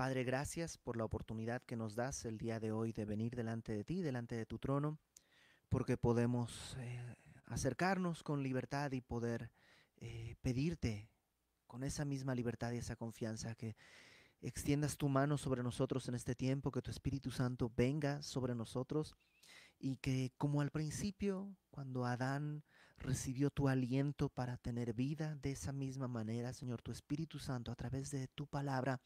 Padre, gracias por la oportunidad que nos das el día de hoy de venir delante de ti, delante de tu trono, porque podemos eh, acercarnos con libertad y poder eh, pedirte con esa misma libertad y esa confianza que extiendas tu mano sobre nosotros en este tiempo, que tu Espíritu Santo venga sobre nosotros y que como al principio, cuando Adán recibió tu aliento para tener vida, de esa misma manera, Señor, tu Espíritu Santo, a través de tu palabra,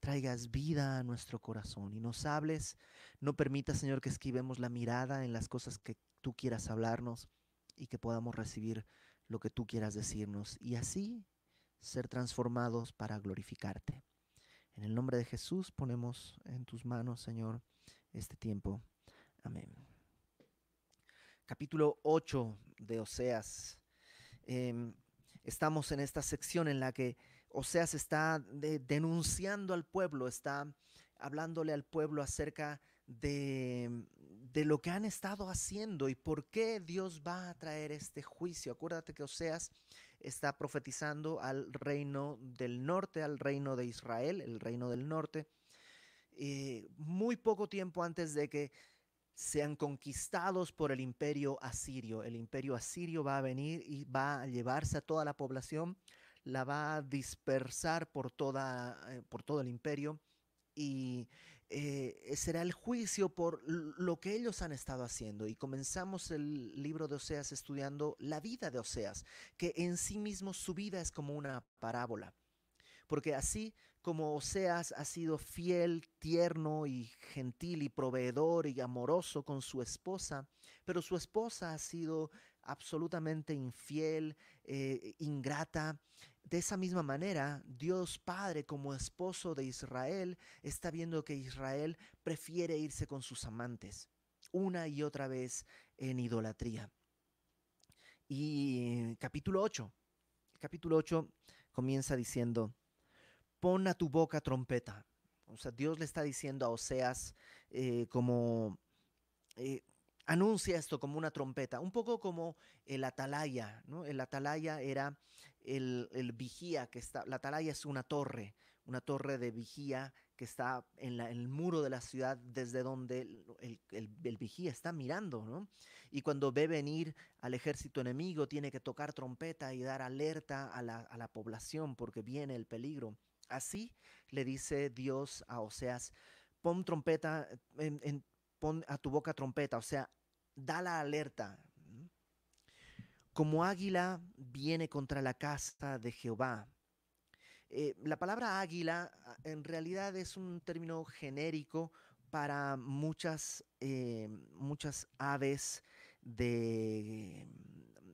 traigas vida a nuestro corazón y nos hables. No permitas, Señor, que esquivemos la mirada en las cosas que tú quieras hablarnos y que podamos recibir lo que tú quieras decirnos y así ser transformados para glorificarte. En el nombre de Jesús ponemos en tus manos, Señor, este tiempo. Amén capítulo 8 de Oseas. Em, estamos en esta sección en la que Oseas está denunciando al pueblo, está hablándole al pueblo acerca de, de, lo que han estado haciendo y por qué Dios va a traer este juicio. Acuérdate que Oseas está profetizando al reino del norte, al reino de Israel, el reino del norte, eh, muy poco tiempo antes de que sean conquistados por el imperio asirio. El imperio asirio va a venir y va a llevarse a toda la población, la va a dispersar por, toda, eh, por todo el imperio y eh, será el juicio por lo que ellos han estado haciendo. Y comenzamos el libro de Oseas estudiando la vida de Oseas, que en sí mismo su vida es como una parábola porque así como Oseas ha sido fiel, tierno y gentil y proveedor y amoroso con su esposa, pero su esposa ha sido absolutamente infiel, eh, ingrata, de esa misma manera, Dios Padre como esposo de Israel está viendo que Israel prefiere irse con sus amantes una y otra vez en idolatría. Y capítulo 8, capítulo 8 comienza diciendo, pon a tu boca trompeta. O sea, Dios le está diciendo a Oseas eh, como, eh, anuncia esto como una trompeta, un poco como el atalaya, ¿no? El atalaya era el, vigía que está, la atalaya es una torre, una torre de vigía que está en, el muro de la ciudad desde donde el, vigía está mirando, ¿no? Y cuando ve venir al ejército enemigo tiene que tocar trompeta y dar alerta a la, a la población porque viene el peligro. Así le dice Dios a Oseas, pon trompeta, pon a tu boca trompeta, o sea, da la alerta. Como águila viene contra la casa de Jehová. Eh, la palabra águila ah, en realidad es un término genérico para muchas, eh, muchas aves de,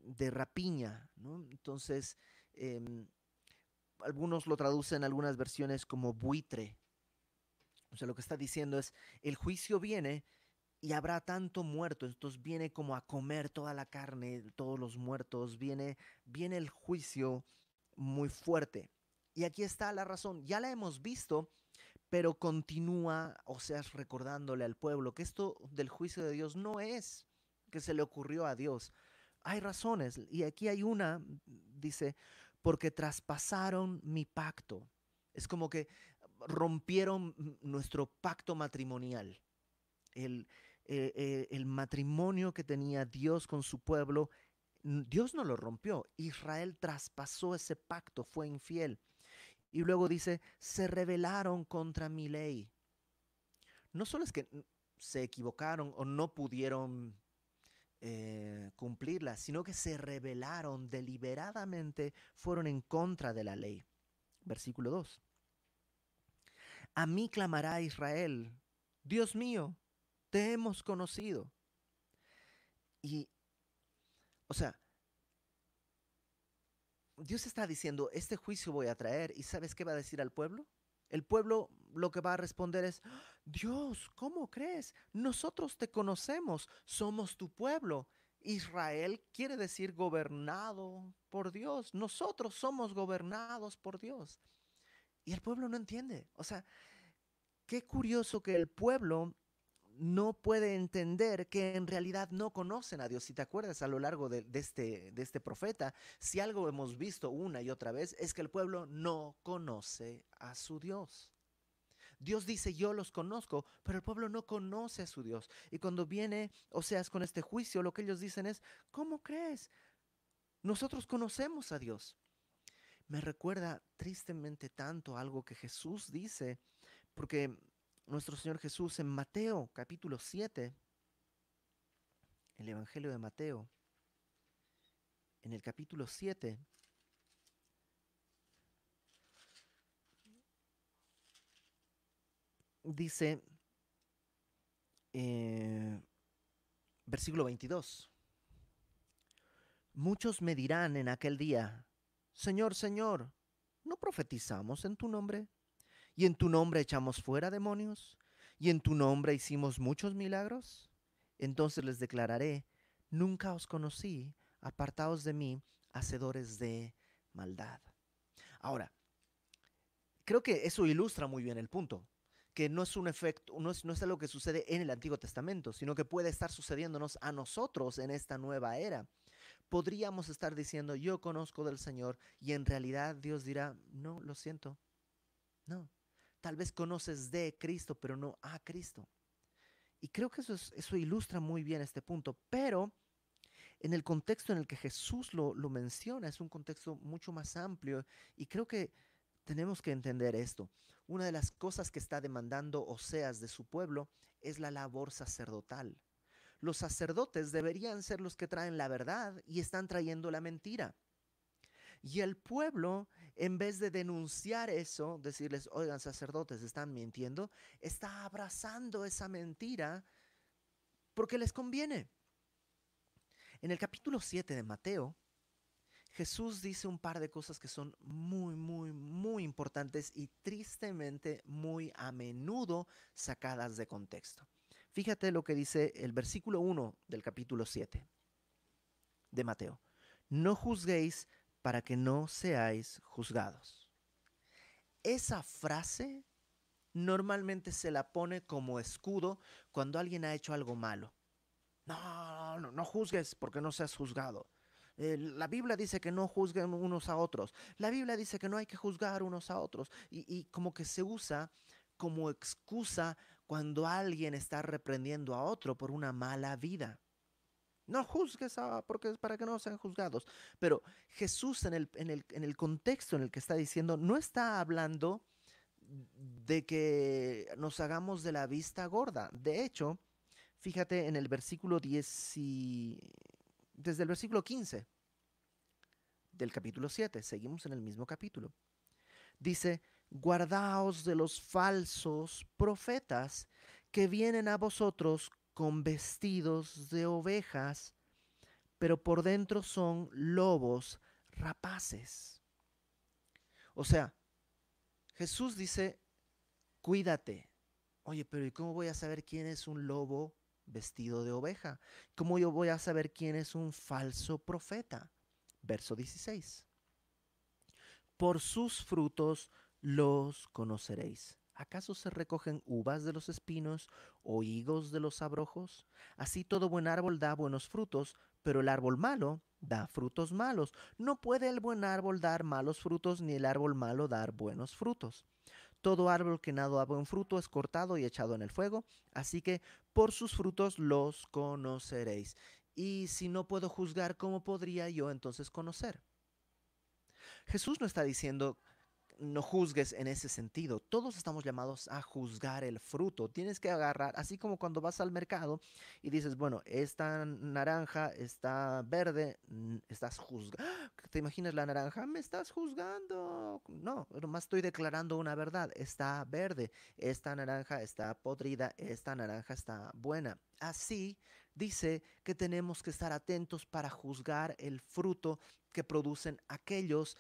de rapiña. Entonces, em, algunos lo traducen en algunas versiones como buitre. O sea, lo que está diciendo es, el juicio viene y habrá tanto muerto, entonces viene como a comer toda la carne, todos los muertos, viene, viene el juicio muy fuerte. Y aquí está la razón, ya la hemos visto, pero continúa, o sea, recordándole al pueblo que esto del juicio de Dios no es que se le ocurrió a Dios. Hay razones, y aquí hay una, dice, porque traspasaron mi pacto. Es como que rompieron nuestro pacto matrimonial. El, eh, eh, el matrimonio que tenía Dios con su pueblo, Dios no lo rompió. Israel traspasó ese pacto, fue infiel. Y luego dice, se rebelaron contra mi ley. No solo es que se equivocaron o no pudieron eh, cumplirla, sino que se rebelaron deliberadamente, fueron en contra de la ley. Versículo 2. A mí clamará Israel, Dios mío, te hemos conocido. Y, o sea, Dios está diciendo, este juicio voy a traer, ¿y sabes qué va a decir al pueblo? El pueblo lo que va a responder es, Dios, ¿cómo crees? Nosotros te conocemos, somos tu pueblo. Israel quiere decir gobernado por Dios. Nosotros somos gobernados por Dios. Y el pueblo no entiende. O sea, qué curioso que el pueblo no puede entender que en realidad no conocen a Dios. Si te acuerdas a lo largo de, este, de este profeta, si algo hemos visto una y otra vez es que el pueblo no conoce a su Dios. Dios dice, yo los conozco, pero el pueblo no conoce a su Dios. Y cuando viene Oseas con este juicio, lo que ellos dicen es, ¿cómo crees? Nosotros conocemos a Dios. Me recuerda tristemente tanto algo que Jesús dice, porque nuestro Señor Jesús en Mateo capítulo 7, el Evangelio de Mateo, en el capítulo 7, dice, eh, versículo 22, muchos me dirán en aquel día, Señor, Señor, ¿no profetizamos en tu nombre? ¿Y en tu nombre echamos fuera demonios? ¿Y en tu nombre hicimos muchos milagros? Entonces les declararé, nunca os conocí, apartaos de mí, hacedores de maldad. Ahora, creo que eso ilustra muy bien el punto, que no es un efecto, no es, no es algo que sucede en el Antiguo Testamento, sino que puede estar sucediéndonos a nosotros en esta nueva era. Podríamos estar diciendo, yo conozco del Señor, y en realidad Dios dirá, no, lo siento, no. Tal vez conoces de Cristo, pero no a Cristo. Y creo que eso, eso ilustra muy bien este punto, pero en el contexto en el que Jesús lo, lo menciona, es un contexto mucho más amplio y creo que tenemos que entender esto. Una de las cosas que está demandando Oseas de su pueblo es la labor sacerdotal. Los sacerdotes deberían ser los que traen la verdad y están trayendo la mentira. Y el pueblo, en vez de denunciar eso, decirles, oigan, sacerdotes, están mintiendo, está abrazando esa mentira porque les conviene. En el capítulo 7 de Mateo, Jesús dice un par de cosas que son muy, muy, muy importantes y tristemente muy a menudo sacadas de contexto. Fíjate lo que dice el versículo 1 del capítulo 7 de Mateo. No juzguéis para que no seáis juzgados. Esa frase normalmente se la pone como escudo cuando alguien ha hecho algo malo. No, no, no juzgues porque no seas juzgado. Eh, la Biblia dice que no juzguen unos a otros. La Biblia dice que no hay que juzgar unos a otros. Y, como que se usa como excusa cuando alguien está reprendiendo a otro por una mala vida. No juzgues a, porque es para que no sean juzgados. Pero Jesús en el, en, el, contexto en el que está diciendo, no está hablando de que nos hagamos de la vista gorda. De hecho, fíjate en el versículo 10 y, desde el versículo 15 del capítulo 7, seguimos en el mismo capítulo. Dice, guardaos de los falsos profetas que vienen a vosotros con vestidos de ovejas, pero por dentro son lobos rapaces. O sea, Jesús dice, cuídate. Oye, pero ¿y cómo voy a saber quién es un lobo vestido de oveja? ¿Cómo yo voy a saber quién es un falso profeta? Verso 16. Por sus frutos los conoceréis. ¿Acaso se recogen uvas de los espinos o higos de los abrojos? Así todo buen árbol da buenos frutos, pero el árbol malo da frutos malos. No puede el buen árbol dar malos frutos, ni el árbol malo dar buenos frutos. Todo árbol que nada da buen fruto es cortado y echado en el fuego, así que por sus frutos los conoceréis. Y si no puedo juzgar, ¿cómo podría yo entonces conocer? Jesús no está diciendo no juzgues en ese sentido. Todos estamos llamados a juzgar el fruto. Tienes que agarrar, así como cuando vas al mercado y dices, bueno, esta naranja está verde, estás juzgando. ¿Te imaginas la naranja? Me estás juzgando. No, nomás estoy declarando una verdad. Está verde. Esta naranja está podrida. Esta naranja está buena. Así dice que tenemos que estar atentos para juzgar el fruto que producen aquellos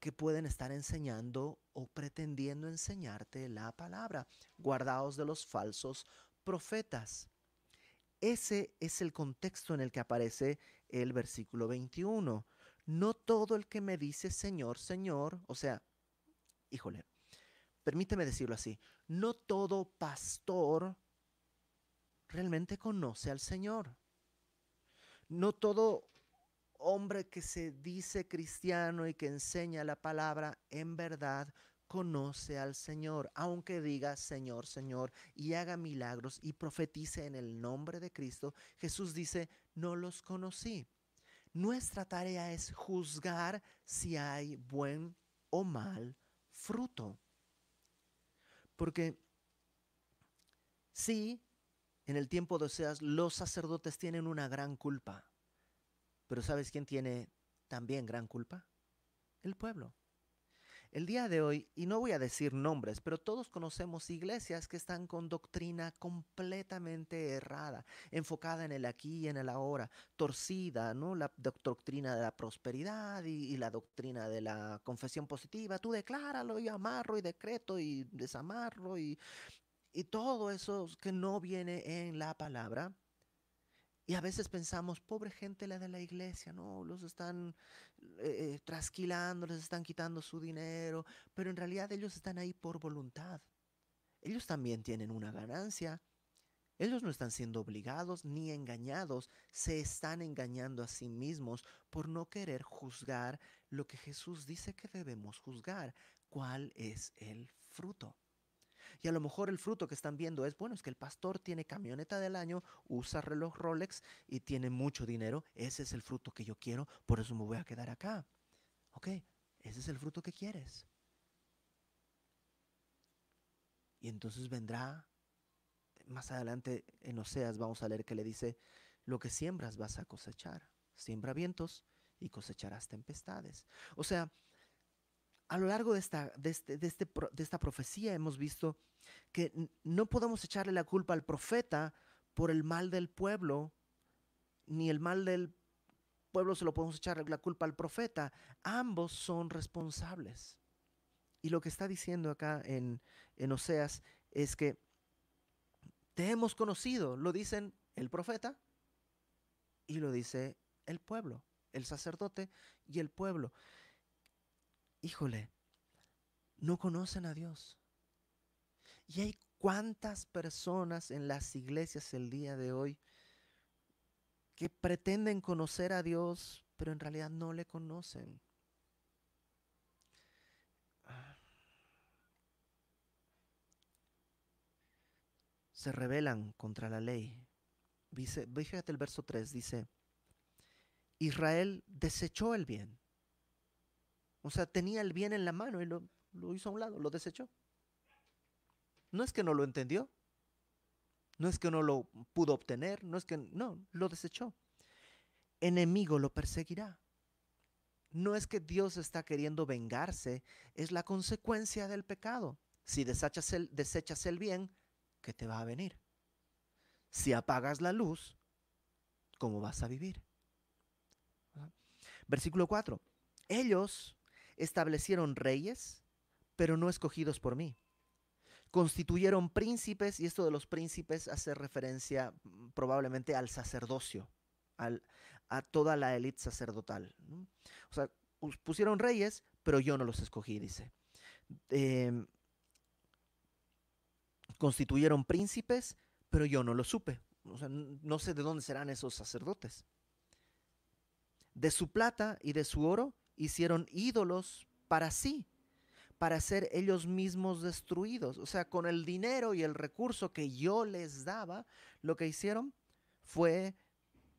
que pueden estar enseñando o pretendiendo enseñarte la palabra. Guardaos de los falsos profetas. Ese es el contexto en el que aparece el versículo 21. No todo el que me dice Señor, Señor, o sea, híjole, permíteme decirlo así, no todo pastor realmente conoce al Señor. No todo hombre que se dice cristiano y que enseña la palabra en verdad conoce al Señor, aunque diga Señor, Señor, y haga milagros y profetice en el nombre de Cristo, Jesús dice, no los conocí. Nuestra tarea es juzgar si hay buen o mal fruto. Porque sí, en el tiempo de Oseas, los sacerdotes tienen una gran culpa. Pero ¿sabes quién tiene también gran culpa? El pueblo. El día de hoy, y no voy a decir nombres, pero todos conocemos iglesias que están con doctrina completamente errada, enfocada en el aquí y en el ahora, torcida, ¿no? La doctrina de la prosperidad y, la doctrina de la confesión positiva. Tú decláralo y amarro y decreto y desamarro y, y todo eso que no viene en la palabra y a veces pensamos, pobre gente la de la iglesia, no, los están eh, eh, trasquilando, les están quitando su dinero, pero en realidad ellos están ahí por voluntad. Ellos también tienen una ganancia. Ellos no están siendo obligados ni engañados, se están engañando a sí mismos por no querer juzgar lo que Jesús dice que debemos juzgar, cuál es el fruto. Y a lo mejor el fruto que están viendo es, bueno, es que el pastor tiene camioneta del año, usa reloj Rolex y tiene mucho dinero. Ese es el fruto que yo quiero, por eso me voy a quedar acá. Ok, ese es el fruto que quieres. Y entonces vendrá, más adelante en Oseas vamos a leer que le dice, lo que siembras vas a cosechar. Siembra vientos y cosecharás tempestades. O sea, a lo largo de esta, de, este, este de, esta profecía hemos visto que no podemos echarle la culpa al profeta por el mal del pueblo, ni el mal del pueblo se lo podemos echar la culpa al profeta. Ambos son responsables. Y lo que está diciendo acá en, en Oseas es que te hemos conocido, lo dicen el profeta y lo dice el pueblo, el sacerdote y el pueblo híjole, no conocen a Dios. Y hay cuántas personas en las iglesias el día de hoy que pretenden conocer a Dios, pero en realidad no le conocen. Se rebelan contra la ley. Dice, fíjate el verso 3, dice, Israel desechó el bien o sea, tenía el bien en la mano y lo, hizo a un lado, lo desechó. No es que no lo entendió, no es que no lo pudo obtener, no es que no, lo desechó. Enemigo lo perseguirá. No es que Dios está queriendo vengarse, es la consecuencia del pecado. Si desechas el, desechas el bien, ¿qué te va a venir? Si apagas la luz, ¿cómo vas a vivir? Versículo 4. Ellos establecieron reyes, pero no escogidos por mí. Constituyeron príncipes, y esto de los príncipes hace referencia mm, probablemente al sacerdocio, a toda la élite sacerdotal. O sea, pusieron reyes, pero yo no los escogí, dice. Em, constituyeron príncipes, pero yo no lo supe. O sea, no sé de dónde serán esos sacerdotes. De su plata y de su oro hicieron ídolos para sí, para ser ellos mismos destruidos. O sea, con el dinero y el recurso que yo les daba, lo que hicieron fue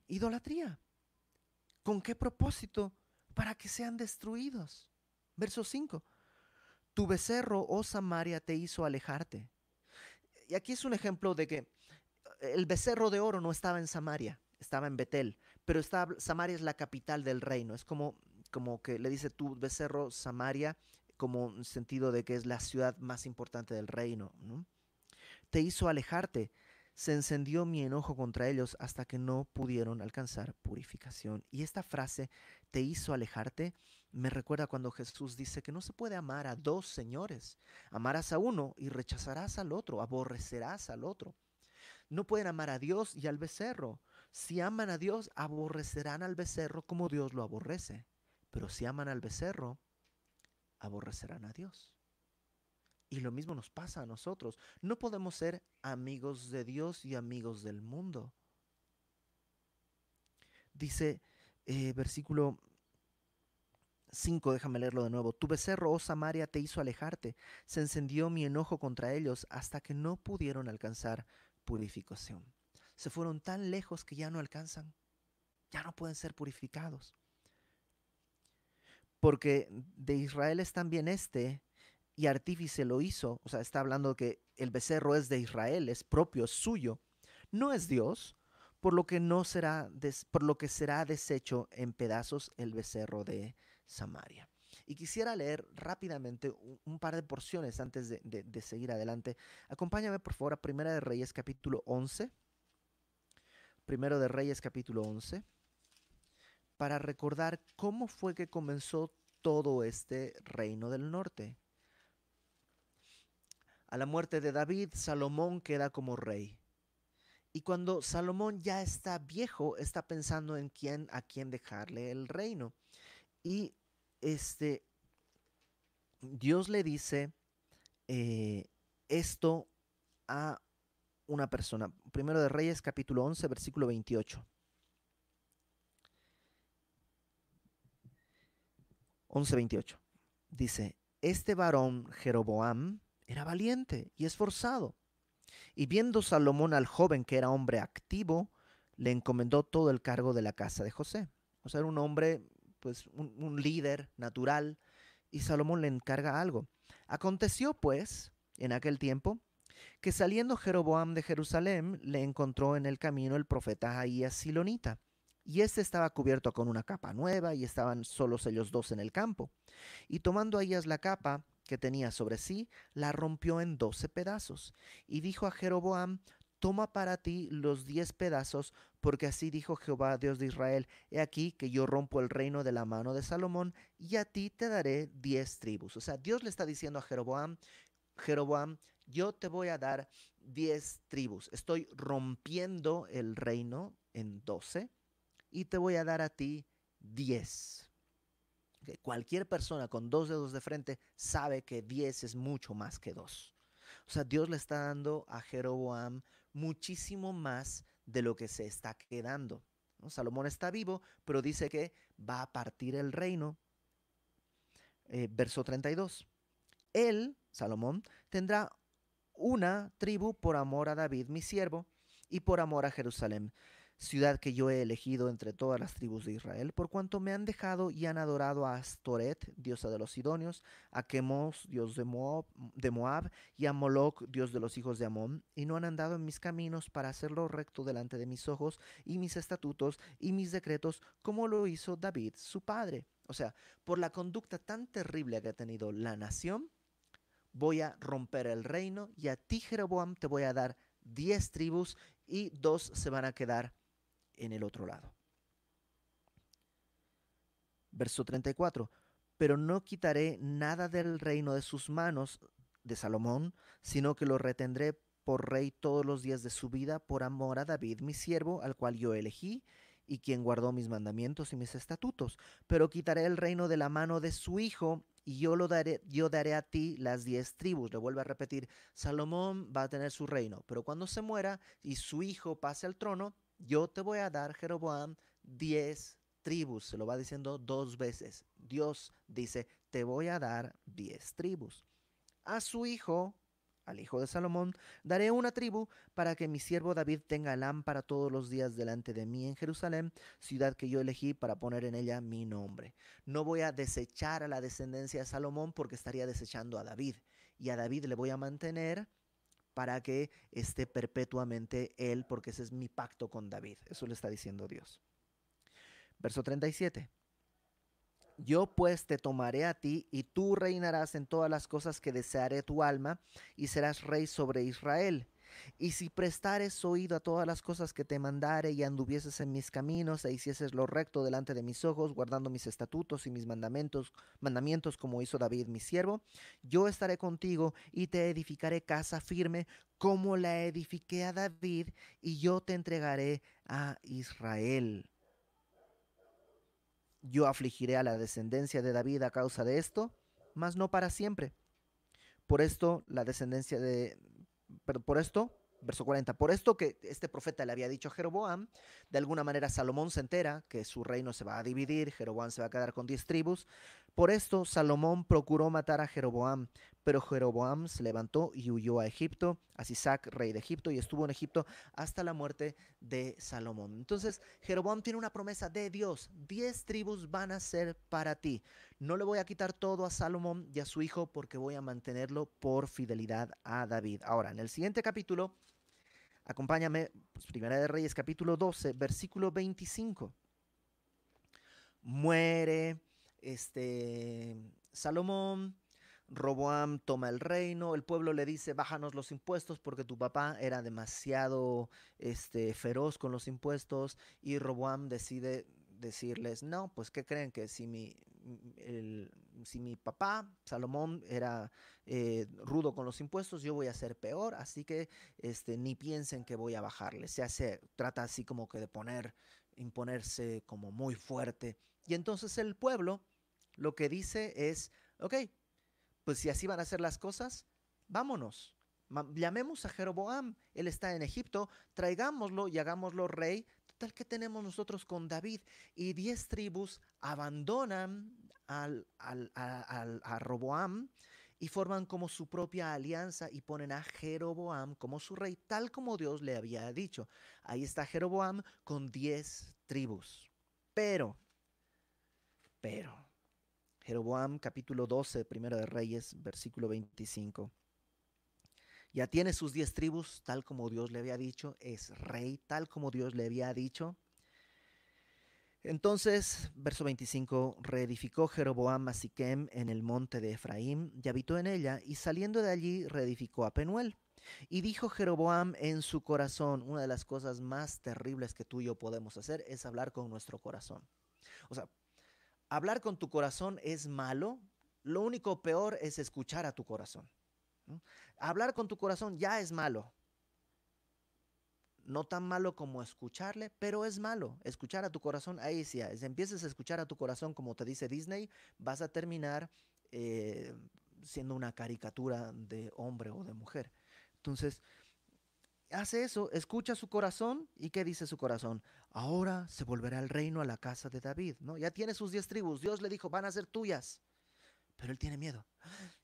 idolatría. ¿Con qué propósito? Para que sean destruidos. Verso 5. Tu becerro, oh Samaria, te hizo alejarte. Y aquí es un ejemplo de que el becerro de oro no estaba en Samaria, estaba en Betel, pero Samaria es la capital del reino. Es como como que le dice tu becerro Samaria, como sentido de que es la ciudad más importante del reino. Te hizo alejarte, se encendió mi enojo contra ellos hasta que no pudieron alcanzar purificación. Y esta frase, te hizo alejarte, me recuerda cuando Jesús dice que no se puede amar a dos señores. Amarás a uno y rechazarás al otro, aborrecerás al otro. No pueden amar a Dios y al becerro. Si aman a Dios, aborrecerán al becerro como Dios lo aborrece. Pero si aman al becerro, aborrecerán a Dios. Y lo mismo nos pasa a nosotros. No podemos ser amigos de Dios y amigos del mundo. Dice eh, versículo 5, déjame leerlo de nuevo. Tu becerro, oh Samaria, te hizo alejarte. Se encendió mi enojo contra ellos hasta que no pudieron alcanzar purificación. Se fueron tan lejos que ya no alcanzan, ya no pueden ser purificados. Porque de Israel es también este, y artífice lo hizo. O sea, está hablando que el becerro es de Israel, es propio, es suyo. No es Dios, por lo que no será, por lo que será deshecho en pedazos el becerro de Samaria. Y quisiera leer rápidamente un, par de porciones antes de, seguir adelante. Acompáñame por favor a Primera de Reyes capítulo 11. Primero de Reyes capítulo 11. Para recordar cómo fue que comenzó todo este reino del norte. A la muerte de David, Salomón queda como rey. Y cuando Salomón ya está viejo, está pensando en quién, a quién dejarle el reino. Y este, Dios le dice eh, esto a una persona. Primero de Reyes, capítulo 11, versículo 28. 11:28. Dice, este varón Jeroboam era valiente y esforzado. Y viendo Salomón al joven que era hombre activo, le encomendó todo el cargo de la casa de José. O sea, era un hombre, pues un, líder natural, y Salomón le encarga algo. Aconteció, pues, en aquel tiempo, que saliendo Jeroboam de Jerusalén, le encontró en el camino el profeta Ahías Silonita, y éste estaba cubierto con una capa nueva, y estaban solos ellos dos en el campo. Y tomando Ahías la capa, que tenía sobre sí, la rompió en doce pedazos. Y dijo a Jeroboam, toma para ti los diez pedazos, porque así dijo Jehová, Dios de Israel, he aquí que yo rompo el reino de la mano de Salomón, y a ti te daré diez tribus. O sea, Dios le está diciendo a Jeroboam, Jeroboam, yo te voy a dar diez tribus. Estoy rompiendo el reino en doce, y te voy a dar a ti diez cualquier persona con dos dedos de frente sabe que diez es mucho más que dos. O sea, Dios le está dando a Jeroboam muchísimo más de lo que se está quedando. Salomón está vivo, pero dice que va a partir el reino. Eh, verso 32. Él, Salomón, tendrá una tribu por amor a David, mi siervo, y por amor a Jerusalén, ciudad que yo he elegido entre todas las tribus de Israel, por cuanto me han dejado y han adorado a Astoret, diosa de los Sidonios, a Chemos, dios de Moab, de Moab, y a Moloch, dios de los hijos de Amón, y no han andado en mis caminos para hacerlo recto delante de mis ojos, y mis estatutos y mis decretos, como lo hizo David, su padre. O sea, por la conducta tan terrible que ha tenido la nación, voy a romper el reino, y a ti, Jeroboam, te voy a dar diez tribus, y dos se van a quedar en el otro lado. Verso 34. Pero no quitaré nada del reino de sus manos de Salomón, sino que lo retendré por rey todos los días de su vida por amor a David, mi siervo, al cual yo elegí, y quien guardó mis mandamientos y mis estatutos. Pero quitaré el reino de la mano de su hijo, y yo lo daré, yo daré a ti las diez tribus. Le vuelvo a repetir, Salomón va a tener su reino, pero cuando se muera y su hijo pase al trono, yo te voy a dar, Jeroboam, diez tribus. Se lo va diciendo dos veces. Dios dice, te voy a dar diez tribus. A su hijo, al hijo de Salomón, daré una tribu para que mi siervo David tenga lámpara todos los días delante de mí en Jerusalén, ciudad que yo elegí para poner en ella mi nombre. No voy a desechar a la descendencia de Salomón porque estaría desechando a David. Y a David le voy a mantener para que esté perpetuamente Él, porque ese es mi pacto con David. Eso le está diciendo Dios. Verso 37. Yo pues te tomaré a ti y tú reinarás en todas las cosas que desearé tu alma y serás rey sobre Israel. Y si prestares oído a todas las cosas que te mandare y anduvieses en mis caminos e hicieses lo recto delante de mis ojos, guardando mis estatutos y mis mandamientos, mandamientos como hizo David mi siervo, yo estaré contigo y te edificaré casa firme como la edifiqué a David y yo te entregaré a Israel. Yo afligiré a la descendencia de David a causa de esto, mas no para siempre. Por esto la descendencia de, pero por esto, verso 40, por esto que este profeta le había dicho a Jeroboam, de alguna manera Salomón se entera que su reino se va a dividir, Jeroboam se va a quedar con diez tribus, Por esto Salomón procuró matar a Jeroboam, pero Jeroboam se levantó y huyó a Egipto, a Sisac, rey de Egipto, y estuvo en Egipto hasta la muerte de Salomón. Entonces, Jeroboam tiene una promesa de Dios. Diez tribus van a ser para ti. No le voy a quitar todo a Salomón y a su hijo porque voy a mantenerlo por fidelidad a David. Ahora, en el siguiente capítulo, acompáñame, pues, Primera de Reyes, capítulo 12, versículo 25. Muere este, Salomón, Roboam toma el reino, el pueblo le dice, bájanos los impuestos porque tu papá era demasiado este, feroz con los impuestos y Roboam decide decirles, no, pues ¿qué creen? Que si mi, si mi papá, Salomón, era eh, rudo con los impuestos, yo voy a ser peor, así que este, ni piensen que voy a bajarle. Se hace, trata así como que de poner, imponerse como muy fuerte. Y entonces el pueblo lo que dice es, ok, pues si así van a ser las cosas, vámonos. Llamemos a Jeroboam, él está en Egipto, traigámoslo y hagámoslo rey, tal que tenemos nosotros con David. Y diez tribus abandonan al, a Roboam y forman como su propia alianza y ponen a Jeroboam como su rey, tal como Dios le había dicho. Ahí está Jeroboam con diez tribus. Pero, pero, Jeroboam capítulo 12, primero de Reyes, versículo 25. Ya tiene sus diez tribus, tal como Dios le había dicho, es rey, tal como Dios le había dicho. Entonces, verso 25, reedificó Jeroboam a Siquem en el monte de Efraín y habitó en ella, y saliendo de allí reedificó a Penuel. Y dijo Jeroboam en su corazón, una de las cosas más terribles que tú y yo podemos hacer es hablar con nuestro corazón. O sea, hablar con tu corazón es malo, lo único peor es escuchar a tu corazón. Hablar con tu corazón ya es malo. No tan malo como escucharle, pero es malo. Escuchar a tu corazón, ahí sí, si empiezas a escuchar a tu corazón como te dice Disney, vas a terminar eh, siendo una caricatura de hombre o de mujer. Entonces, hace eso, escucha su corazón y ¿qué dice su corazón? Ahora se volverá el reino a la casa de David, ¿no? Ya tiene sus diez tribus, Dios le dijo, van a ser tuyas, pero él tiene miedo.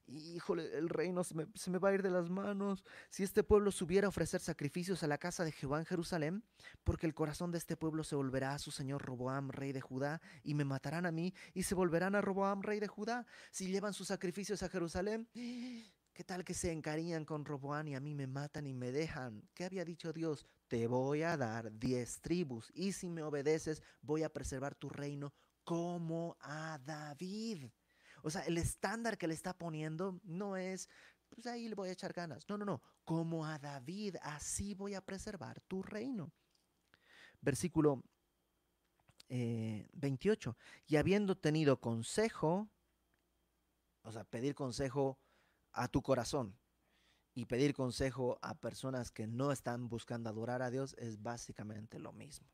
Híjole, el reino se me, va a ir de las manos. Si este pueblo subiera a ofrecer sacrificios a la casa de Jehová en Jerusalén, porque el corazón de este pueblo se volverá a su señor Roboam, rey de Judá, y me matarán a mí, y se volverán a Roboam, rey de Judá. Si llevan sus sacrificios a Jerusalén, ¿Qué tal que se encariñan con Roboán y a mí me matan y me dejan? ¿Qué había dicho Dios? Te voy a dar diez tribus y si me obedeces voy a preservar tu reino como a David. O sea, el estándar que le está poniendo no es, pues ahí le voy a echar ganas. No, no, no. Como a David, así voy a preservar tu reino. Versículo 28. Eh, y habiendo tenido consejo, o sea, pedir consejo a tu corazón y pedir consejo a personas que no están buscando adorar a Dios es básicamente lo mismo.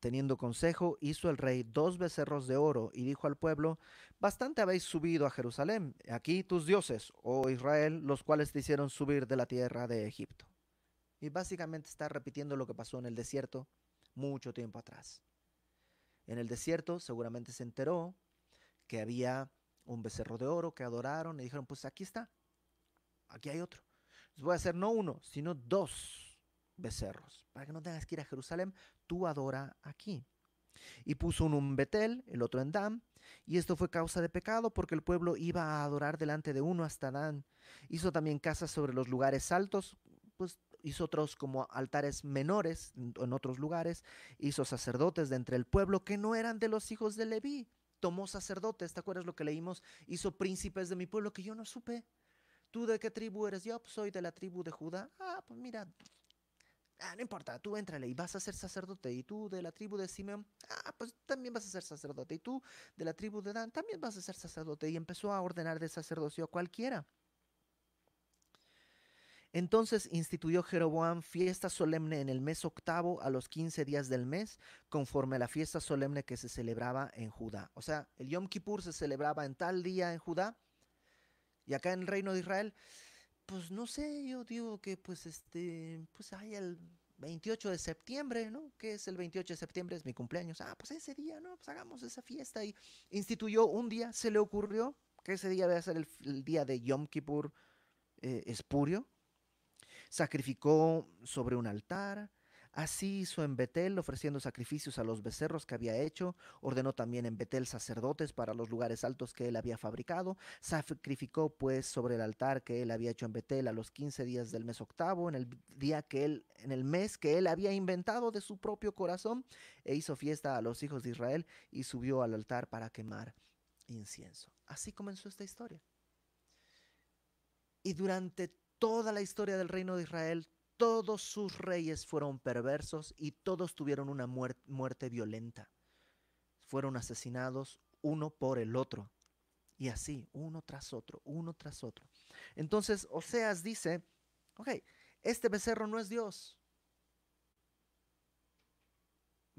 Teniendo consejo, hizo el rey dos becerros de oro y dijo al pueblo, bastante habéis subido a Jerusalén, aquí tus dioses, oh Israel, los cuales te hicieron subir de la tierra de Egipto. Y básicamente está repitiendo lo que pasó en el desierto mucho tiempo atrás. En el desierto seguramente se enteró que había un becerro de oro que adoraron y dijeron, pues aquí está, aquí hay otro. Les voy a hacer no uno, sino dos becerros, para que no tengas que ir a Jerusalén, tú adora aquí. Y puso uno en Betel, el otro en Dan, y esto fue causa de pecado porque el pueblo iba a adorar delante de uno hasta Dan. Hizo también casas sobre los lugares altos, pues hizo otros como altares menores en otros lugares, hizo sacerdotes de entre el pueblo que no eran de los hijos de Leví tomó sacerdotes, ¿te acuerdas lo que leímos? Hizo príncipes de mi pueblo que yo no supe. ¿Tú de qué tribu eres? Yo pues, soy de la tribu de Judá. Ah, pues mira, ah, no importa, tú entrale y vas a ser sacerdote. Y tú de la tribu de Simeón, ah, pues también vas a ser sacerdote. Y tú de la tribu de Dan, también vas a ser sacerdote. Y empezó a ordenar de sacerdocio a cualquiera. Entonces instituyó Jeroboam fiesta solemne en el mes octavo a los quince días del mes, conforme a la fiesta solemne que se celebraba en Judá. O sea, el Yom Kippur se celebraba en tal día en Judá y acá en el reino de Israel, pues no sé, yo digo que pues este, pues hay 28 de septiembre, ¿no? ¿Qué es el 28 de septiembre? Es mi cumpleaños. Ah, pues ese día, ¿no? Pues hagamos esa fiesta. Y instituyó un día, se le ocurrió que ese día va a ser el, día de Yom Kippur eh, espurio. Sacrificó sobre un altar, Así hizo en Betel, ofreciendo sacrificios a los becerros que había hecho. Ordenó también en Betel sacerdotes para los lugares altos que él había fabricado. Sacrificó pues sobre el altar que él había hecho en Betel a los quince días del mes octavo, en el día que él, en el mes que él había inventado de su propio corazón, e hizo fiesta a los hijos de Israel y subió al altar para quemar incienso. Así comenzó esta historia. Y durante toda la historia del reino de Israel, todos sus reyes fueron perversos y todos tuvieron una muerte, violenta. Fueron asesinados uno por el otro. Y así, uno tras otro, uno tras otro. Entonces, Oseas dice, ok, este becerro no es Dios.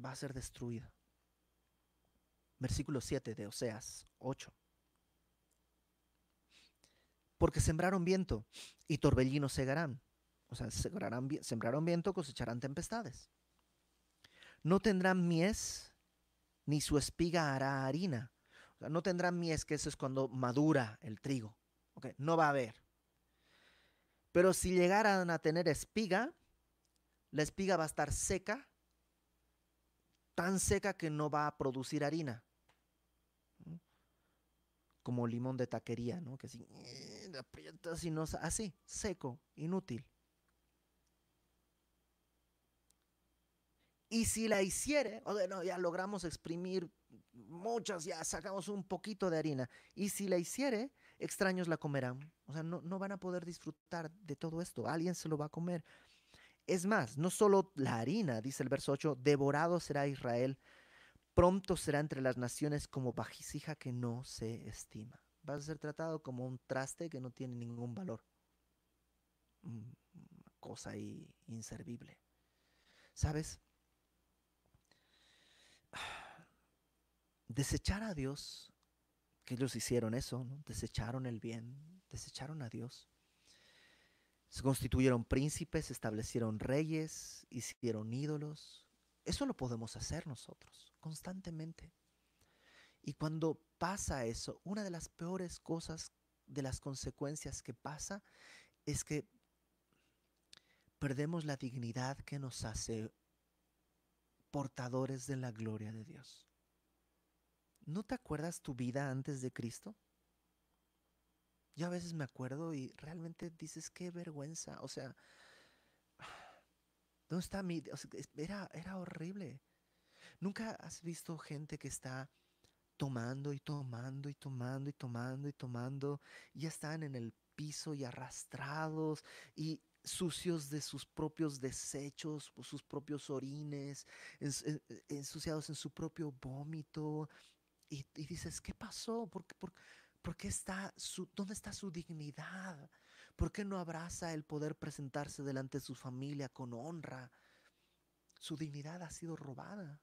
Va a ser destruido. Versículo 7 de Oseas 8. Porque sembraron viento y torbellinos segarán o sea, sembrarán, viento, cosecharán tempestades. No tendrán mies, ni su espiga hará harina. O sea, no tendrán mies, que eso es cuando madura el trigo. Okay, no va a haber. Pero si llegaran a tener espiga, la espiga va a estar seca, tan seca que no va a producir harina. Como limón de taquería, ¿no? Que eh, así, seco, inútil. Y si la hiciere, o no, ya logramos exprimir muchas, ya sacamos un poquito de harina. Y si la hiciere, extraños la comerán. O sea, no, no van a poder disfrutar de todo esto. Alguien se lo va a comer. Es más, no solo la harina, dice el verso 8, devorado será Israel, pronto será entre las naciones como bajisija que no se estima. Va a ser tratado como un traste que no tiene ningún valor. Una cosa ahí inservible. ¿Sabes? desechar a Dios, que ellos hicieron eso, ¿no? desecharon el bien, desecharon a Dios. Se constituyeron príncipes, establecieron reyes, hicieron ídolos. Eso lo podemos hacer nosotros constantemente. Y cuando pasa eso, una de las peores cosas, de las consecuencias que pasa, es que perdemos la dignidad que nos hace portadores de la gloria de Dios. ¿No te acuerdas tu vida antes de Cristo? Yo a veces me acuerdo y realmente dices, qué vergüenza. O sea, ¿dónde está mi... era, era horrible. ¿Nunca has visto gente que está tomando y tomando y tomando y tomando y tomando? Ya están en el piso y arrastrados y sucios de sus propios desechos, sus propios orines, ensuciados en su propio vómito, y, dices, ¿qué pasó? ¿Por, qué está ¿Dónde está su dignidad? ¿Por qué no abraza el poder presentarse delante de su familia con honra? Su dignidad ha sido robada.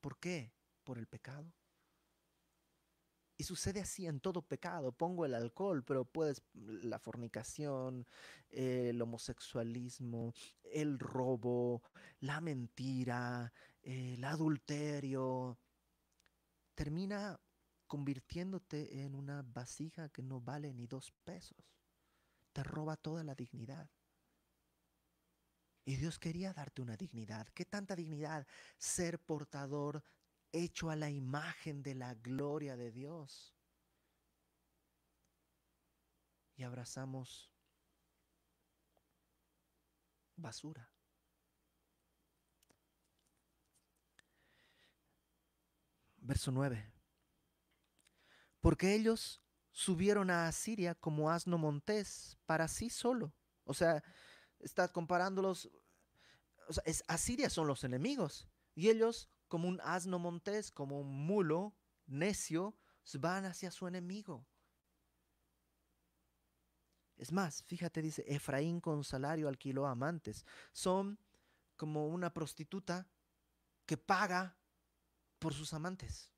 ¿Por qué? Por el pecado. Y sucede así en todo pecado. Pongo el alcohol, pero puedes la fornicación, el homosexualismo, el robo, la mentira, el adulterio, termina convirtiéndote en una vasija que no vale ni dos pesos. Te roba toda la dignidad. Y Dios quería darte una dignidad. ¿Qué tanta dignidad? Ser portador hecho a la imagen de la gloria de Dios. Y abrazamos basura. Verso 9. Porque ellos subieron a Asiria como asno montés para sí solo. O sea, está comparándolos. O sea, es, Asiria son los enemigos. Y ellos, como un asno montés, como un mulo necio, van hacia su enemigo. Es más, fíjate, dice, Efraín con salario alquiló amantes. Son como una prostituta que paga por sus amantes.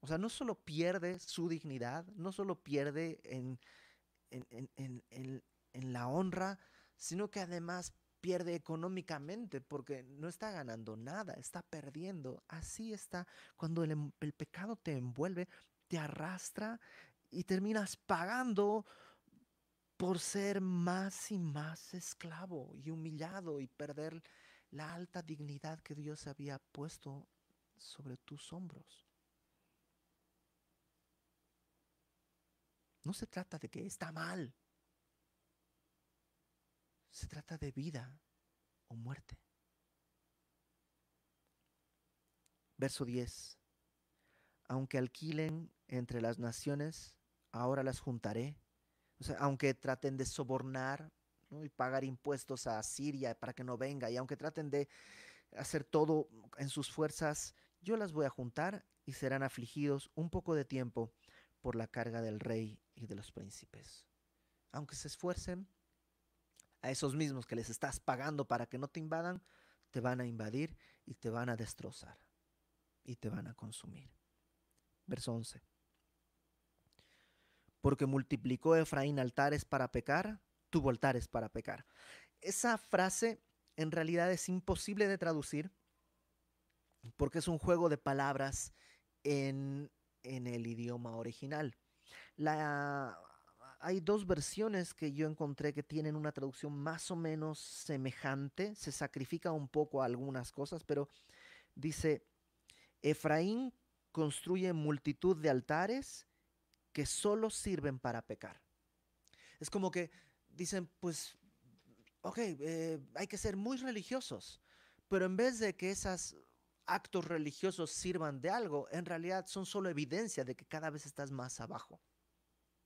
O sea, no solo pierde su dignidad, no solo pierde en, en, la honra, sino que además pierde económicamente porque no está ganando nada, está perdiendo. Así está cuando el, em, el pecado te envuelve, te arrastra y terminas pagando por ser más y más esclavo y humillado y perder la alta dignidad que Dios había puesto sobre tus hombros. No se trata de que está mal. Se trata de vida o muerte. Verso 10. Aunque alquilen entre las naciones, ahora las juntaré. O sea, aunque traten de sobornar y pagar impuestos a Siria para que no venga, y aunque traten de hacer todo en sus fuerzas, yo las voy a juntar y serán afligidos un poco de tiempo por la carga del rey y de los príncipes. Aunque se esfuercen, a esos mismos que les estás pagando para que no te invadan, te van a invadir y te van a destrozar y te van a consumir. Verso 11. Porque multiplicó Efraín altares para pecar, tuvo altares para pecar. Esa frase en realidad es imposible de traducir porque es un juego de palabras en, en el idioma original. La, hay dos versiones que yo encontré que tienen una traducción más o menos semejante. Se sacrifica un poco algunas cosas, pero dice, Efraín construye multitud de altares que solo sirven para pecar. Es como que dicen, pues, ok, eh, hay que ser muy religiosos, pero en vez de que esos actos religiosos sirvan de algo, en realidad son solo evidencia de que cada vez estás más abajo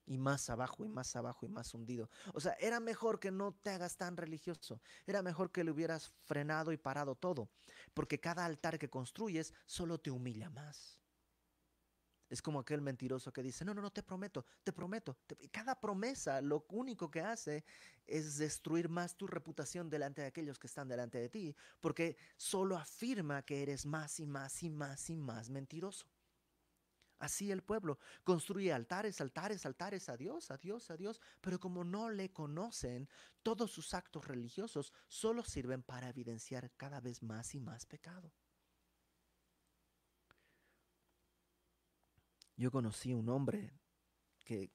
y más abajo y más abajo y más hundido. O sea, era mejor que no te hagas tan religioso. Era mejor que le hubieras frenado y parado todo. Porque cada altar que construyes solo te humilla más. Es como aquel mentiroso que dice, no, no, no, te prometo, te prometo. Cada promesa lo único que hace es destruir más tu reputación delante de aquellos que están delante de ti, porque solo afirma que eres más y más y más y más mentiroso. Así el pueblo construye altares, altares, altares a Dios, a Dios, a Dios, pero como no le conocen, todos sus actos religiosos solo sirven para evidenciar cada vez más y más pecado. Yo conocí un hombre que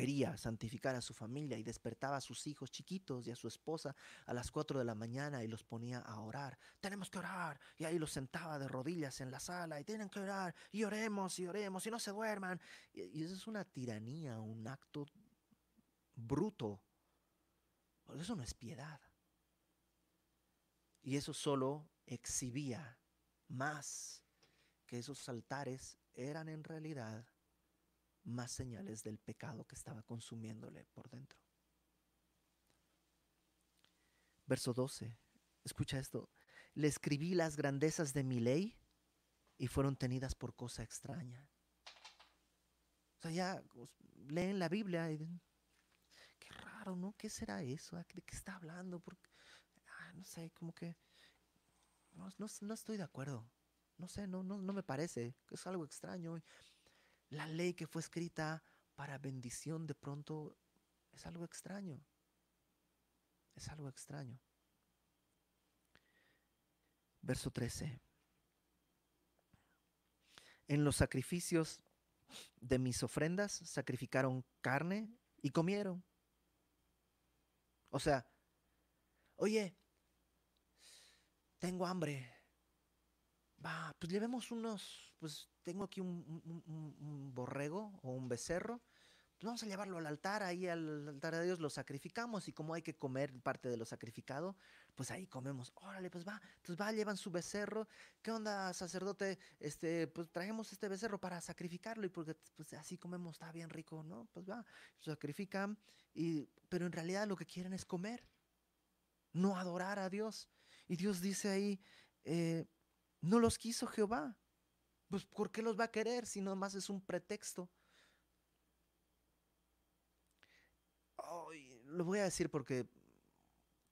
quería santificar a su familia y despertaba a sus hijos chiquitos y a su esposa a las 4 de la mañana y los ponía a orar. Tenemos que orar. Y ahí los sentaba de rodillas en la sala y tienen que orar y oremos y oremos y no se duerman. Y, eso es una tiranía, un acto bruto. Eso no es piedad. Y eso solo exhibía más que esos altares eran en realidad más señales del pecado que estaba consumiéndole por dentro. Verso 12. Escucha esto. Le escribí las grandezas de mi ley y fueron tenidas por cosa extraña. O sea, ya pues, leen la Biblia y qué raro, ¿no? ¿Qué será eso? ¿De qué está hablando? Porque, ah, no sé, como que no, no, estoy de acuerdo. No sé, no, no, no me parece. Es algo extraño la ley que fue escrita para bendición de pronto es algo extraño. Es algo extraño. Verso 13. En los sacrificios de mis ofrendas sacrificaron carne y comieron. O sea, oye, tengo hambre. Va, pues llevemos unos, pues tengo aquí un, borrego o un becerro, pues vamos a llevarlo al altar, ahí al altar de Dios lo sacrificamos y como hay que comer parte de lo sacrificado, pues ahí comemos. Órale, pues va, entonces va, llevan su becerro. ¿Qué onda, sacerdote? Este, pues traemos este becerro para sacrificarlo y porque pues así comemos, está bien rico, ¿no? Pues va, sacrifican, y, pero en realidad lo que quieren es comer, no adorar a Dios. Y Dios dice ahí, eh, no los quiso Jehová. Pues ¿por qué los va a querer si más es un pretexto? lo voy a decir porque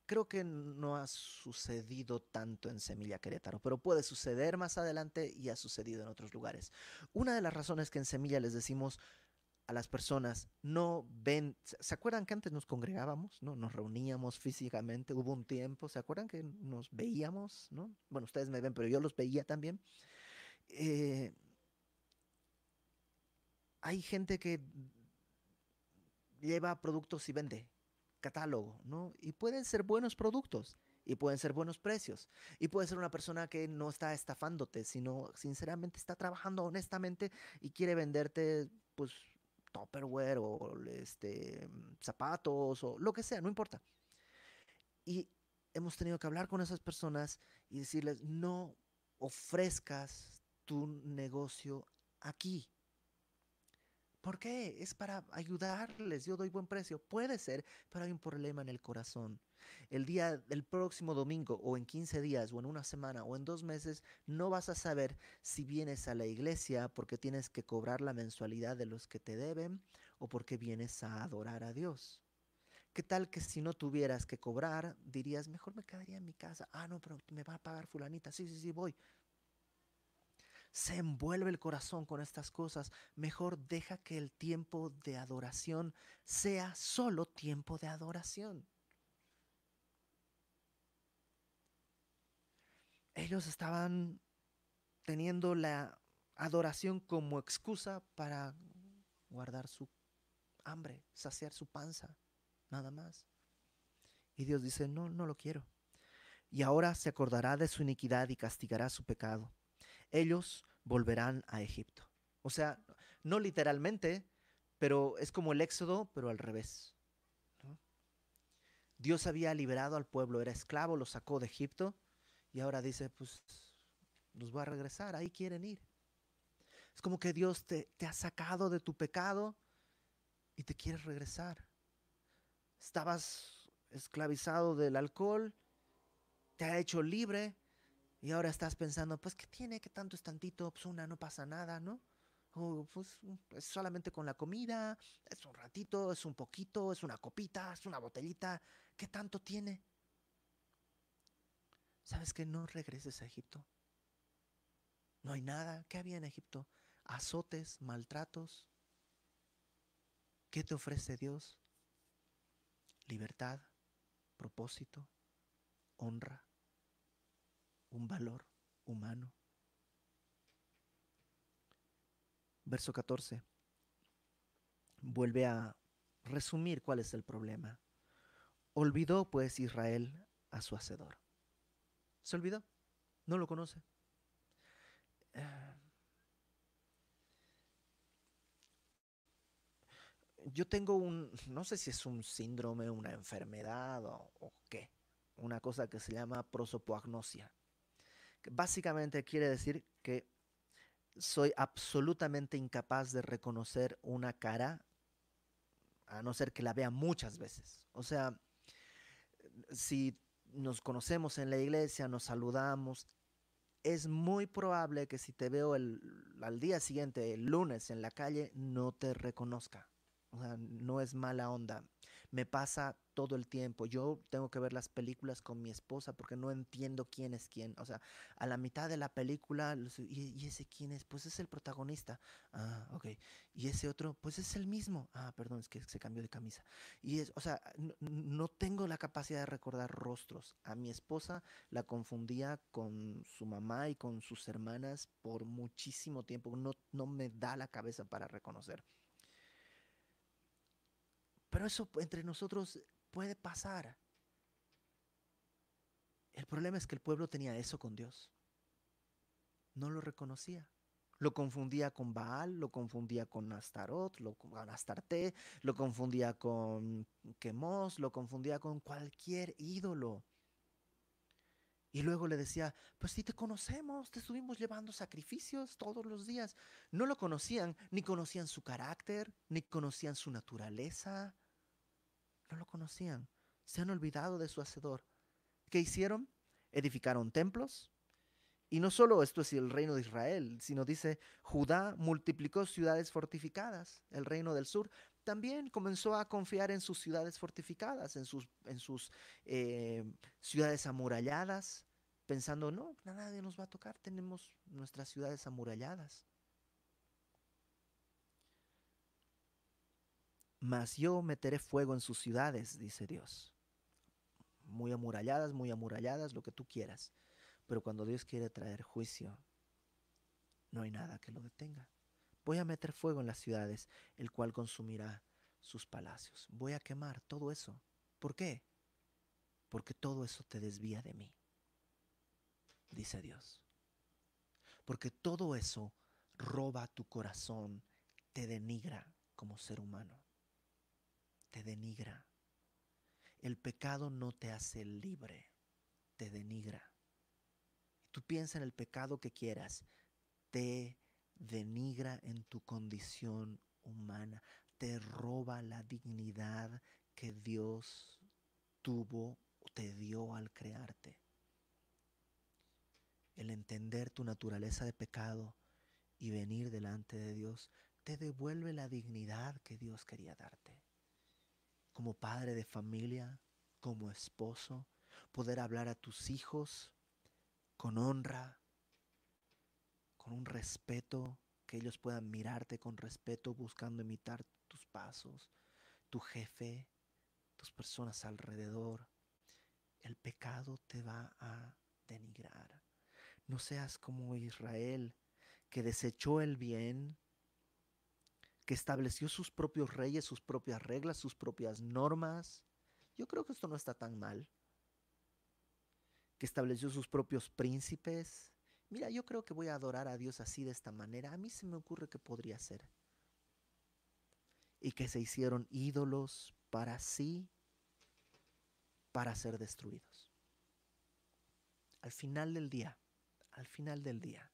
creo que no ha sucedido tanto en Semilla Querétaro, pero puede suceder más adelante y ha sucedido en otros lugares. Una de las razones que en Semilla les decimos a las personas, no ven, ¿se acuerdan que antes nos congregábamos, no? Nos reuníamos físicamente, hubo un tiempo, ¿se acuerdan que nos veíamos, no? Bueno, ustedes me ven, pero yo los veía también. Eh, hay gente que lleva productos y vende catálogo, ¿no? Y pueden ser buenos productos y pueden ser buenos precios. Y puede ser una persona que no está estafándote, sino sinceramente está trabajando honestamente y quiere venderte, pues, Tupperware o este, zapatos o lo que sea, no importa. Y hemos tenido que hablar con esas personas y decirles, no ofrezcas tu negocio aquí. ¿Por qué? Es para ayudarles. Yo doy buen precio. Puede ser, pero hay un problema en el corazón. El día del próximo domingo o en 15 días o en una semana o en dos meses no vas a saber si vienes a la iglesia porque tienes que cobrar la mensualidad de los que te deben o porque vienes a adorar a Dios. ¿Qué tal que si no tuvieras que cobrar, dirías, mejor me quedaría en mi casa? Ah, no, pero me va a pagar fulanita. Sí, sí, sí, voy se envuelve el corazón con estas cosas, mejor deja que el tiempo de adoración sea solo tiempo de adoración. Ellos estaban teniendo la adoración como excusa para guardar su hambre, saciar su panza, nada más. Y Dios dice, no, no lo quiero. Y ahora se acordará de su iniquidad y castigará su pecado ellos volverán a Egipto. O sea, no literalmente, pero es como el éxodo, pero al revés. Dios había liberado al pueblo, era esclavo, lo sacó de Egipto y ahora dice, pues los va a regresar, ahí quieren ir. Es como que Dios te, te ha sacado de tu pecado y te quiere regresar. Estabas esclavizado del alcohol, te ha hecho libre, y ahora estás pensando, pues, ¿qué tiene? ¿Qué tanto es tantito? Pues una, no pasa nada, ¿no? O pues es solamente con la comida, es un ratito, es un poquito, es una copita, es una botellita. ¿Qué tanto tiene? ¿Sabes que no regreses a Egipto? No hay nada. ¿Qué había en Egipto? Azotes, maltratos. ¿Qué te ofrece Dios? Libertad, propósito, honra un valor humano. Verso 14. Vuelve a resumir cuál es el problema. Olvidó pues Israel a su hacedor. Se olvidó, no lo conoce. Yo tengo un, no sé si es un síndrome, una enfermedad o, o qué, una cosa que se llama prosopagnosia Básicamente quiere decir que soy absolutamente incapaz de reconocer una cara a no ser que la vea muchas veces. O sea, si nos conocemos en la iglesia, nos saludamos, es muy probable que si te veo el, al día siguiente, el lunes, en la calle, no te reconozca. O sea, no es mala onda me pasa todo el tiempo. Yo tengo que ver las películas con mi esposa porque no entiendo quién es quién. O sea, a la mitad de la película, ¿y, ese quién es? Pues es el protagonista. Ah, ok. Y ese otro, pues es el mismo. Ah, perdón, es que se cambió de camisa. Y es, o sea, no, tengo la capacidad de recordar rostros. A mi esposa la confundía con su mamá y con sus hermanas por muchísimo tiempo. No, no me da la cabeza para reconocer. Pero eso entre nosotros puede pasar. El problema es que el pueblo tenía eso con Dios. No lo reconocía. Lo confundía con Baal, lo confundía con Astarot, lo, con Astarte, lo confundía con Quemos, lo confundía con cualquier ídolo. Y luego le decía, pues si te conocemos, te estuvimos llevando sacrificios todos los días. No lo conocían, ni conocían su carácter, ni conocían su naturaleza, no lo conocían. Se han olvidado de su hacedor. ¿Qué hicieron? Edificaron templos. Y no solo esto es el reino de Israel, sino dice, Judá multiplicó ciudades fortificadas, el reino del sur. También comenzó a confiar en sus ciudades fortificadas, en sus, en sus eh, ciudades amuralladas, pensando, no, nadie nos va a tocar, tenemos nuestras ciudades amuralladas. Mas yo meteré fuego en sus ciudades, dice Dios. Muy amuralladas, muy amuralladas, lo que tú quieras. Pero cuando Dios quiere traer juicio, no hay nada que lo detenga. Voy a meter fuego en las ciudades, el cual consumirá sus palacios. Voy a quemar todo eso. ¿Por qué? Porque todo eso te desvía de mí, dice Dios. Porque todo eso roba tu corazón, te denigra como ser humano. Te denigra. El pecado no te hace libre, te denigra. Tú piensa en el pecado que quieras, te denigra en tu condición humana, te roba la dignidad que Dios tuvo o te dio al crearte. El entender tu naturaleza de pecado y venir delante de Dios te devuelve la dignidad que Dios quería darte. Como padre de familia, como esposo, poder hablar a tus hijos con honra, con un respeto, que ellos puedan mirarte con respeto buscando imitar tus pasos, tu jefe, tus personas alrededor. El pecado te va a denigrar. No seas como Israel, que desechó el bien, que estableció sus propios reyes, sus propias reglas, sus propias normas. Yo creo que esto no está tan mal. Que estableció sus propios príncipes, mira, yo creo que voy a adorar a Dios así de esta manera. A mí se me ocurre que podría ser. Y que se hicieron ídolos para sí, para ser destruidos. Al final del día, al final del día,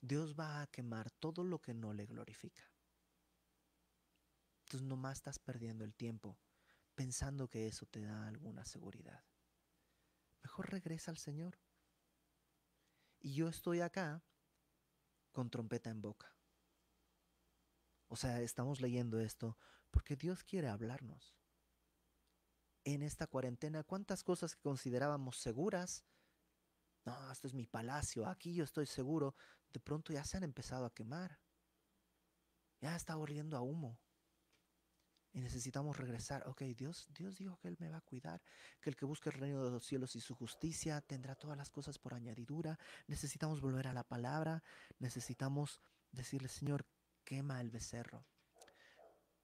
Dios va a quemar todo lo que no le glorifica. Entonces nomás estás perdiendo el tiempo pensando que eso te da alguna seguridad. Mejor regresa al Señor. Y yo estoy acá con trompeta en boca. O sea, estamos leyendo esto porque Dios quiere hablarnos. En esta cuarentena, ¿cuántas cosas que considerábamos seguras? No, esto es mi palacio, aquí yo estoy seguro. De pronto ya se han empezado a quemar. Ya está oliendo a humo. Y necesitamos regresar. Ok, Dios, Dios dijo que Él me va a cuidar, que el que busque el reino de los cielos y su justicia tendrá todas las cosas por añadidura. Necesitamos volver a la palabra. Necesitamos decirle, Señor, quema el becerro.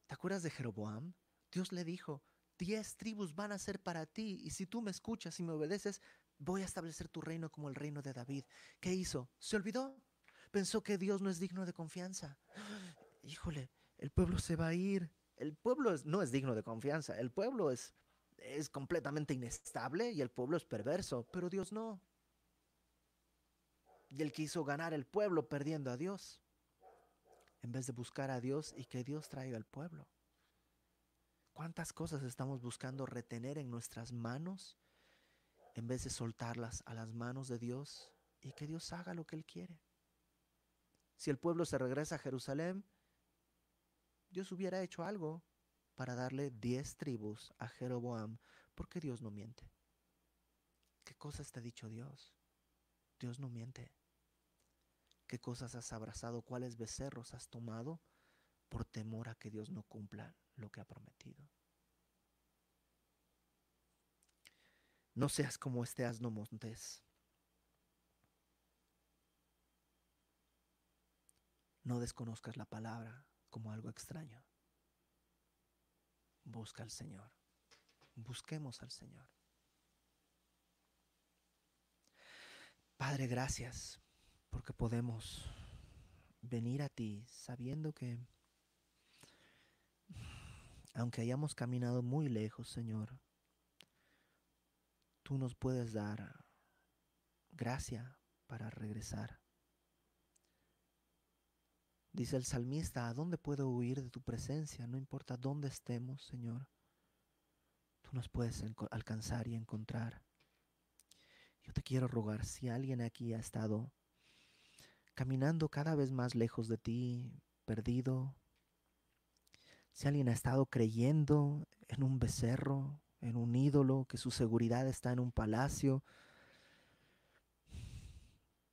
¿Te acuerdas de Jeroboam? Dios le dijo, diez tribus van a ser para ti y si tú me escuchas y me obedeces, voy a establecer tu reino como el reino de David. ¿Qué hizo? ¿Se olvidó? Pensó que Dios no es digno de confianza. Híjole, el pueblo se va a ir el pueblo no es digno de confianza, el pueblo es, es completamente inestable y el pueblo es perverso, pero Dios no. Y él quiso ganar el pueblo perdiendo a Dios, en vez de buscar a Dios y que Dios traiga al pueblo. ¿Cuántas cosas estamos buscando retener en nuestras manos en vez de soltarlas a las manos de Dios y que Dios haga lo que Él quiere? Si el pueblo se regresa a Jerusalén, Dios hubiera hecho algo para darle diez tribus a Jeroboam, porque Dios no miente. ¿Qué cosas te ha dicho Dios? Dios no miente. ¿Qué cosas has abrazado? ¿Cuáles becerros has tomado por temor a que Dios no cumpla lo que ha prometido? No seas como este asno montés. No desconozcas la palabra como algo extraño. Busca al Señor. Busquemos al Señor. Padre, gracias porque podemos venir a ti sabiendo que aunque hayamos caminado muy lejos, Señor, tú nos puedes dar gracia para regresar. Dice el salmista, ¿a dónde puedo huir de tu presencia? No importa dónde estemos, Señor. Tú nos puedes alcanzar y encontrar. Yo te quiero rogar, si alguien aquí ha estado caminando cada vez más lejos de ti, perdido, si alguien ha estado creyendo en un becerro, en un ídolo, que su seguridad está en un palacio,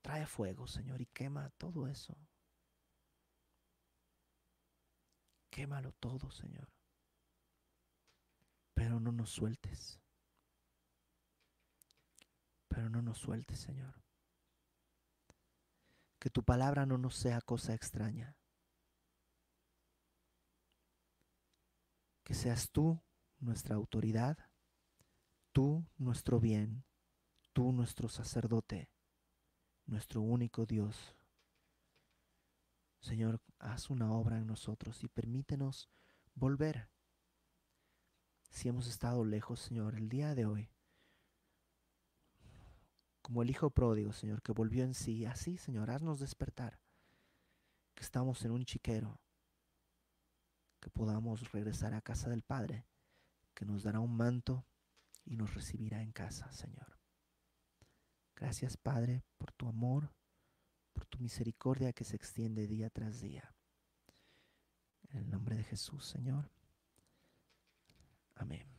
trae fuego, Señor, y quema todo eso. Quémalo todo, Señor. Pero no nos sueltes. Pero no nos sueltes, Señor. Que tu palabra no nos sea cosa extraña. Que seas tú nuestra autoridad, tú nuestro bien, tú nuestro sacerdote, nuestro único Dios. Señor, haz una obra en nosotros y permítenos volver. Si hemos estado lejos, Señor, el día de hoy, como el Hijo pródigo, Señor, que volvió en sí, así, Señor, haznos despertar, que estamos en un chiquero, que podamos regresar a casa del Padre, que nos dará un manto y nos recibirá en casa, Señor. Gracias, Padre, por tu amor, por tu misericordia que se extiende día tras día. En el nombre de Jesús, Señor. Amén.